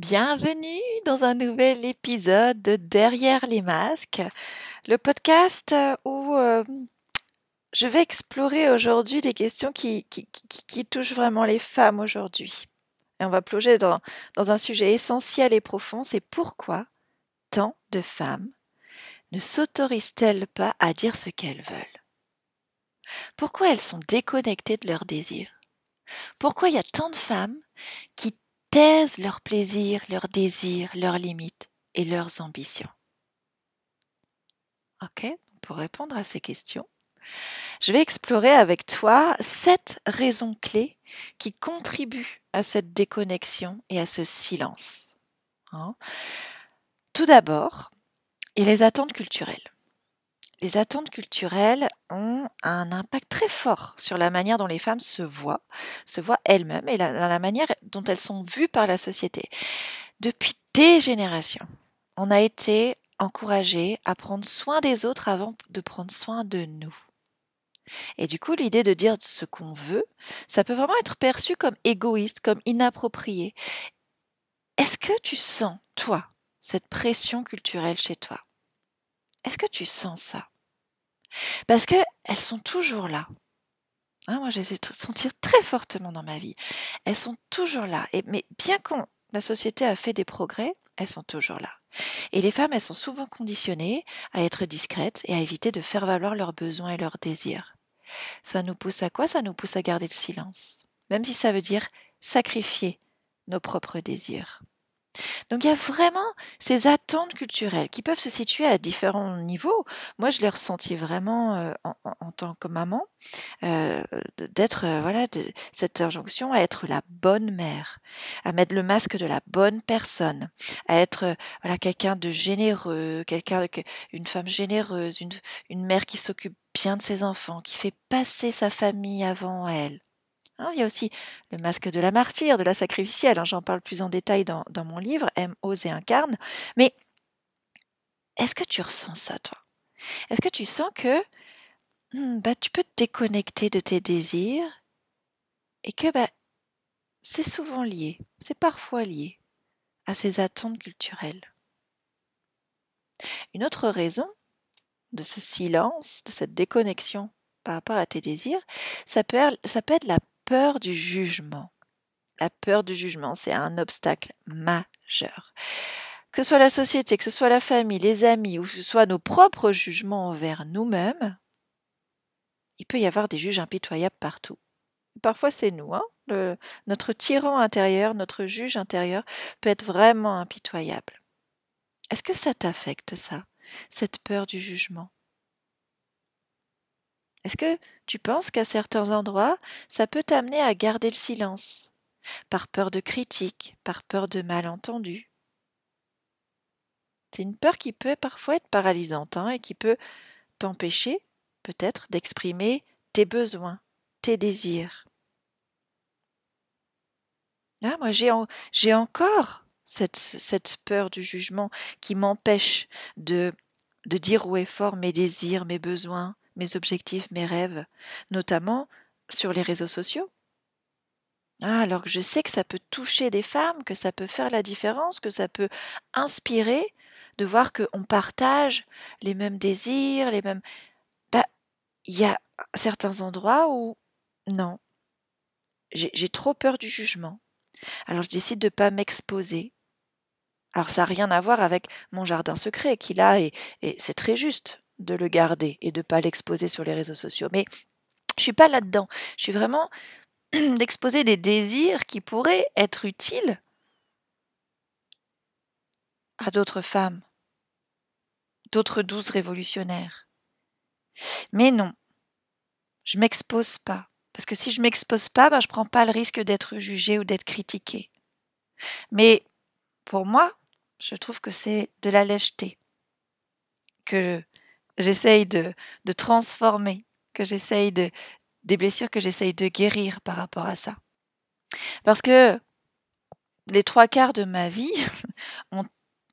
Bienvenue dans un nouvel épisode de Derrière les masques, le podcast où euh, je vais explorer aujourd'hui des questions qui, touchent vraiment les femmes aujourd'hui. Et on va plonger dans un sujet essentiel et profond, c'est pourquoi tant de femmes ne s'autorisent-elles pas à dire ce qu'elles veulent? Pourquoi elles sont déconnectées de leurs désirs? Pourquoi il y a tant de femmes qui taisent leurs plaisirs, leurs désirs, leurs limites et leurs ambitions Ok Pour répondre à ces questions, je vais explorer avec toi sept raisons clés qui contribuent à cette déconnexion et à ce silence. Hein Tout d'abord, a les attentes culturelles. Les attentes culturelles ont un impact très fort sur la manière dont les femmes se voient, se voient elles-mêmes et la, la manière dont elles sont vues par la société. Depuis des générations, on a été encouragé à prendre soin des autres avant de prendre soin de nous. Et du coup, l'idée de dire ce qu'on veut, ça peut vraiment être perçu comme égoïste, comme inapproprié. Est-ce que tu sens, toi, cette pression culturelle chez toi? Est-ce que tu sens ça? Parce que elles sont toujours là. Hein, moi, je les ai sentir très fortement dans ma vie. Elles sont toujours là. Mais bien qu'on la société a fait des progrès, elles sont toujours là. Et les femmes, elles sont souvent conditionnées à être discrètes et à éviter de faire valoir leurs besoins et leurs désirs. Ça nous pousse à quoi? Ça nous pousse à garder le silence, même si ça veut dire sacrifier nos propres désirs. Donc il y a vraiment ces attentes culturelles qui peuvent se situer à différents niveaux. Moi, je l'ai ressenti vraiment en, tant que maman, d'être voilà de cette injonction à être la bonne mère, à mettre le masque de la bonne personne, à être voilà quelqu'un de généreux, quelqu'un que- une femme généreuse, une, une mère qui s'occupe bien de ses enfants, qui fait passer sa famille avant elle. Hein, il y a aussi le masque de la martyre, de la sacrificielle. hein, J'en parle plus en détail dans, mon livre, M, ose et incarne. Mais est-ce que tu ressens ça, toi? Est-ce que tu sens que hmm, bah, tu peux te déconnecter de tes désirs et que bah, c'est souvent lié, c'est parfois lié à ces attentes culturelles? Une autre raison de ce silence, de cette déconnexion par rapport à tes désirs, ça peut être la peur du jugement. La peur du jugement, c'est un obstacle majeur. Que ce soit la société, que ce soit la famille, les amis, ou que ce soit nos propres jugements envers nous-mêmes, il peut y avoir des juges impitoyables partout. Parfois, c'est nous. Hein notre tyran intérieur, notre juge intérieur peut être vraiment impitoyable. Est-ce que ça t'affecte, ça, cette peur du jugement? Est-ce que tu penses qu'à certains endroits, ça peut t'amener à garder le silence, par peur de critique, par peur de malentendus? C'est une peur qui peut parfois être paralysante hein, et qui peut t'empêcher peut-être d'exprimer tes besoins, tes désirs. Ah, moi, j'ai en- j'ai encore cette, peur du jugement qui m'empêche de, de dire haut et fort mes désirs, mes besoins, mes objectifs, mes rêves, notamment sur les réseaux sociaux. Ah, alors que je sais que ça peut toucher des femmes, que ça peut faire la différence, que ça peut inspirer de voir qu'on partage les mêmes désirs, les mêmes... Bah, il y a certains endroits où, non, j'ai trop peur du jugement. Alors je décide de ne pas m'exposer. Alors ça n'a rien à voir avec mon jardin secret qu'il a et, et c'est très juste de le garder et de ne pas l'exposer sur les réseaux sociaux. Mais je suis pas là-dedans. Je suis vraiment d'exposer des désirs qui pourraient être utiles à d'autres femmes, d'autres douces révolutionnaires. Mais non, je m'expose pas. Parce que si je m'expose pas, ben, je prends pas le risque d'être jugée ou d'être critiquée. Mais pour moi, je trouve que c'est de la lècheté que j'essaye de, transformer, que j'essaye de des blessures que j'essaye de guérir par rapport à ça. Parce que les trois quarts de ma vie ont,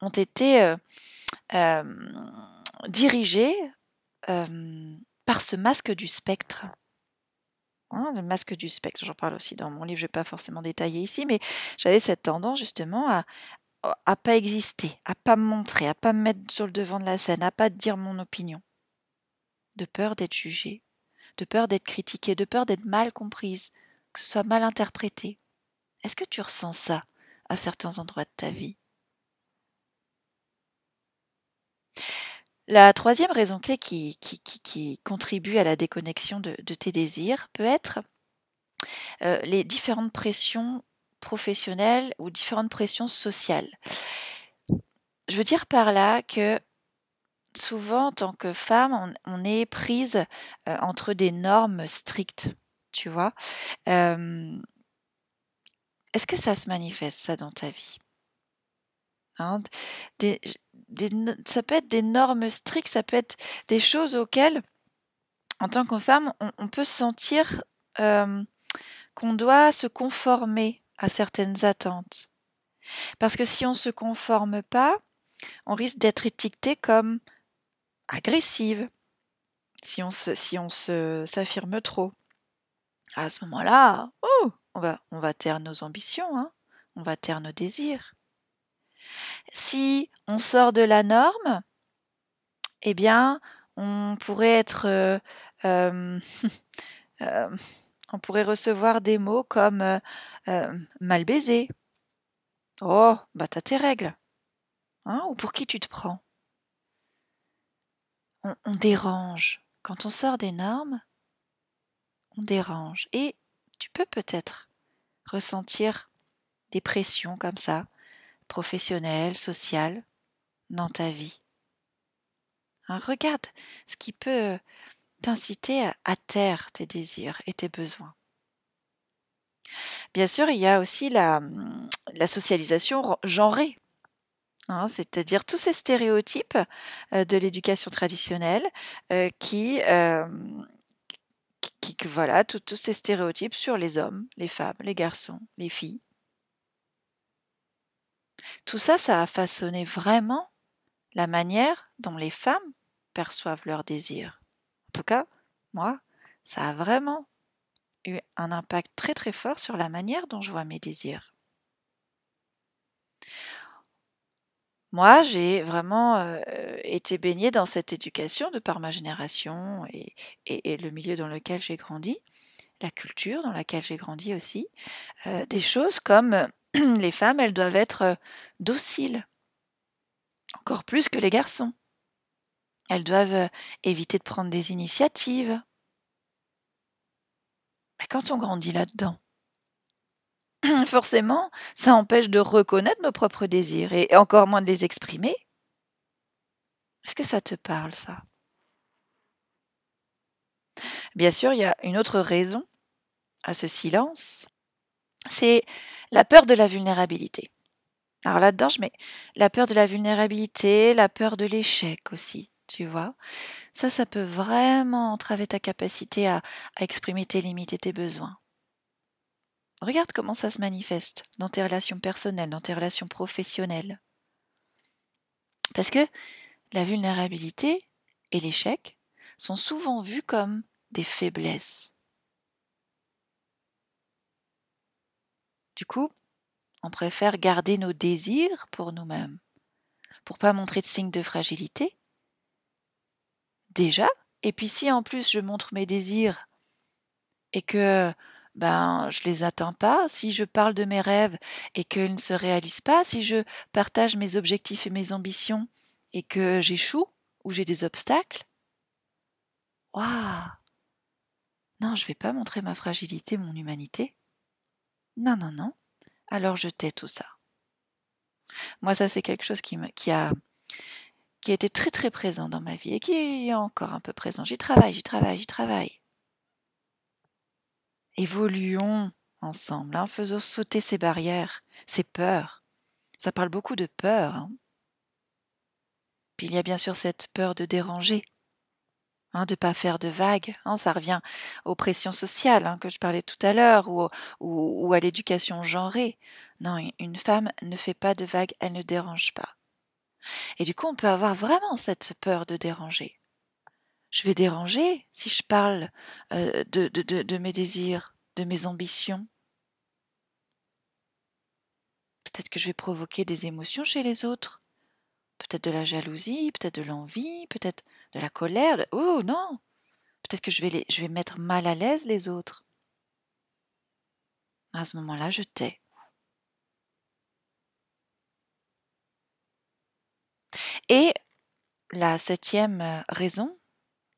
ont été euh, euh, dirigés euh, par ce masque du spectre. hein, le masque du spectre. J'en parle aussi dans mon livre, je ne vais pas forcément détailler ici, mais j'avais cette tendance justement à à pas exister, à pas me montrer, à pas me mettre sur le devant de la scène, à pas dire mon opinion. De peur d'être jugée, de peur d'être critiquée, de peur d'être mal comprise, que ce soit mal interprété. Est-ce que tu ressens ça à certains endroits de ta vie? La troisième raison clé qui, qui, contribue à la déconnexion de, tes désirs peut être euh, les différentes pressions professionnelles ou différentes pressions sociales. Je veux dire par là que souvent, en tant que femme, on, est prise euh, entre des normes strictes, tu vois. Est-ce que ça se manifeste, ça, dans ta vie? Hein, Ça peut être des normes strictes, ça peut être des choses auxquelles, en tant que femme, on, peut sentir qu'on doit se conformer certaines attentes. Parce que si on ne se conforme pas, on risque d'être étiqueté comme agressive si on se, si on s'affirme trop. À ce moment-là, oh, on va, on va taire nos ambitions, hein, on va taire nos désirs. Si on sort de la norme, eh bien, on pourrait être euh, euh, euh, on pourrait recevoir des mots comme euh, mal baisé. Oh, bah t'as tes règles. Hein, ou pour qui tu te prends on, on dérange. Quand on sort des normes, on dérange. Et tu peux peut-être ressentir des pressions comme ça, professionnelles, sociales, dans ta vie. Hein, regarde ce qui peut t'inciter à, taire tes désirs et tes besoins. Bien sûr, il y a aussi la, la socialisation genrée, hein, c'est-à-dire tous ces stéréotypes euh, de l'éducation traditionnelle euh, qui, euh, qui, voilà, tous ces stéréotypes sur les hommes, les femmes, les garçons, les filles. Tout ça, ça a façonné vraiment la manière dont les femmes perçoivent leurs désirs. En tout cas, moi, ça a vraiment eu un impact très très fort sur la manière dont je vois mes désirs. Moi, j'ai vraiment euh, été baignée dans cette éducation de par ma génération et, le milieu dans lequel j'ai grandi, la culture dans laquelle j'ai grandi aussi, euh, des choses comme les femmes, elles doivent être euh, dociles, encore plus que les garçons. Elles doivent éviter de prendre des initiatives. Mais quand on grandit là-dedans, forcément, ça empêche de reconnaître nos propres désirs et encore moins de les exprimer. Est-ce que ça te parle, ça? Bien sûr, il y a une autre raison à ce silence, c'est la peur de la vulnérabilité. Alors là-dedans, je mets la peur de la vulnérabilité, la peur de l'échec aussi tu vois. Ça, ça peut vraiment entraver ta capacité à, exprimer tes limites et tes besoins. Regarde comment ça se manifeste dans tes relations personnelles, dans tes relations professionnelles. Parce que la vulnérabilité et l'échec sont souvent vus comme des faiblesses. Du coup, on préfère garder nos désirs pour nous-mêmes, pour pas montrer de signes de fragilité, déjà. Et puis si en plus je montre mes désirs et que ben je les atteins pas, si je parle de mes rêves et qu'ils ne se réalisent pas, si je partage mes objectifs et mes ambitions et que j'échoue ou j'ai des obstacles, waouh Non, je vais pas montrer ma fragilité, mon humanité. Non, non, non. Alors je tais tout ça. Moi, ça, c'est quelque chose qui, me, qui a qui a été très très présent dans ma vie et qui est encore un peu présent. J'y travaille, j'y travaille, j'y travaille. Évoluons ensemble, hein, faisons sauter ces barrières, ces peurs. Ça parle beaucoup de peur. Hein. Puis il y a bien sûr cette peur de déranger, hein, de ne pas faire de vagues. Ça revient aux pressions sociales que je parlais tout à l'heure ou, ou à l'éducation genrée. Non, une femme ne fait pas de vagues, elle ne dérange pas. Et du coup, on peut avoir vraiment cette peur de déranger. je vais déranger si je parle euh, de, de, de, de mes désirs, de mes ambitions. Peut-être que je vais provoquer des émotions chez les autres. Peut-être de la jalousie, peut-être de l'envie, peut-être de la colère. Oh non Peut-être que je vais, je vais mettre mal à l'aise les autres. À ce moment-là, je tais. Et la septième euh, raison,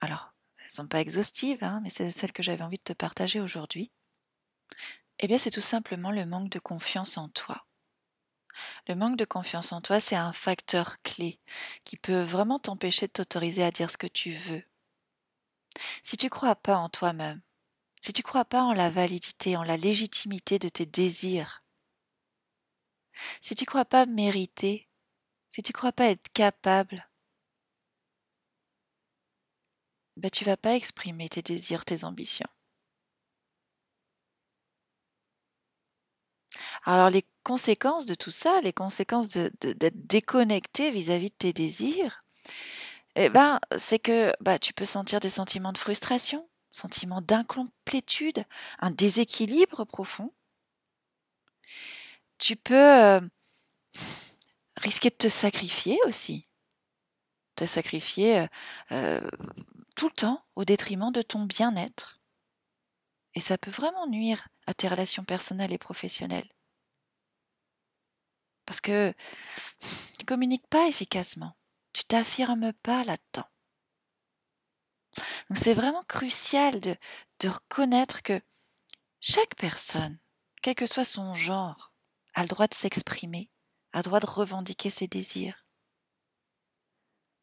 alors, elles ne sont pas exhaustives, hein, mais c'est celle que j'avais envie de te partager aujourd'hui, eh bien, c'est tout simplement le manque de confiance en toi. Le manque de confiance en toi, c'est un facteur clé qui peut vraiment t'empêcher de t'autoriser à dire ce que tu veux. Si tu ne crois pas en toi-même, si tu ne crois pas en la validité, en la légitimité de tes désirs, si tu ne crois pas mériter, si tu ne crois pas être capable, ben tu vas pas exprimer tes désirs, tes ambitions. Alors les conséquences de tout ça, les conséquences d'être de, déconnecté vis-à-vis de tes désirs, eh ben, c'est que bah, tu peux sentir des sentiments de frustration, sentiments d'incomplétude, un déséquilibre profond. Tu peux euh, risquer de te sacrifier aussi, te sacrifier euh, euh, tout le temps au détriment de ton bien-être. Et ça peut vraiment nuire à tes relations personnelles et professionnelles. Parce que tu ne communiques pas efficacement. Tu t'affirmes pas là-dedans. Donc c'est vraiment crucial de, de reconnaître que chaque personne, quel que soit son genre, a le droit de s'exprimer, a droit de revendiquer ses désirs.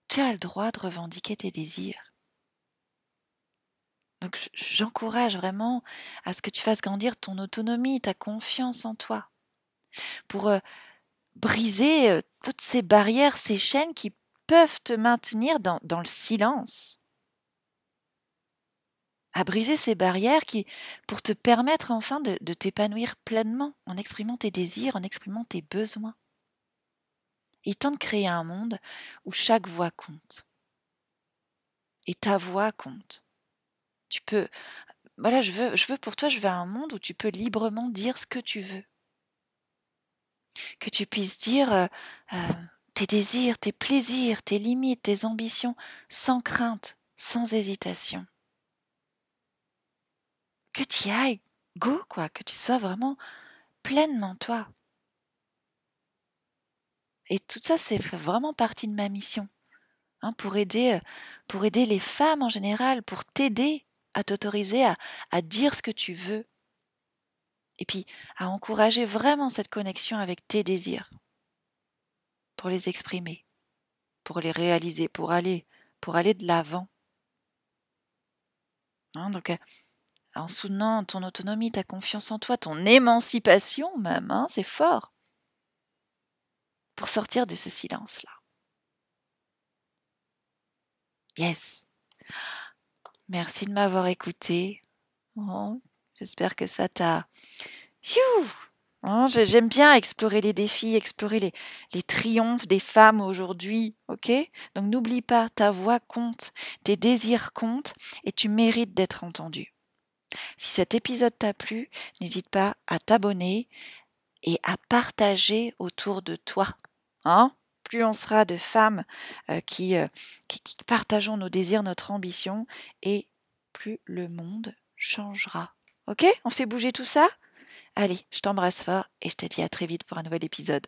Tu as le droit de revendiquer tes désirs. Donc j'encourage vraiment à ce que tu fasses grandir ton autonomie, ta confiance en toi, pour euh, briser euh, toutes ces barrières, ces chaînes qui peuvent te maintenir dans, le silence. À briser ces barrières qui, pour te permettre enfin de t'épanouir pleinement en exprimant tes désirs, en exprimant tes besoins. Il tente de créer un monde où chaque voix compte. Et ta voix compte tu peux voilà, je veux, je veux pour toi, je veux un monde où tu peux librement dire ce que tu veux. Que tu puisses dire euh, euh, tes désirs, tes plaisirs, tes limites, tes ambitions, sans crainte, sans hésitation. Que tu y ailles, go, quoi, que tu sois vraiment pleinement toi. Et tout ça, c'est vraiment partie de ma mission. Hein, pour, aider, euh, pour aider les femmes en général, pour t'aider à t'autoriser à, dire ce que tu veux. Et puis à encourager vraiment cette connexion avec tes désirs. Pour les exprimer, pour les réaliser, pour aller, pour aller de l'avant. Hein, donc euh, en soutenant ton autonomie, ta confiance en toi, ton émancipation même, hein, c'est fort. Pour sortir de ce silence-là. Yes. Merci de m'avoir écouté. J'espère que ça t'a. Oh, j'aime bien explorer les défis, explorer les, les triomphes des femmes aujourd'hui, ok? Donc n'oublie pas, ta voix compte, tes désirs comptent et tu mérites d'être entendu. Si cet épisode t'a plu, n'hésite pas à t'abonner et à partager autour de toi. Hein plus on sera de femmes euh, qui, euh, qui, qui partageons nos désirs, notre ambition, et plus le monde changera. Ok? On fait bouger tout ça? Allez, je t'embrasse fort et je te dis à très vite pour un nouvel épisode.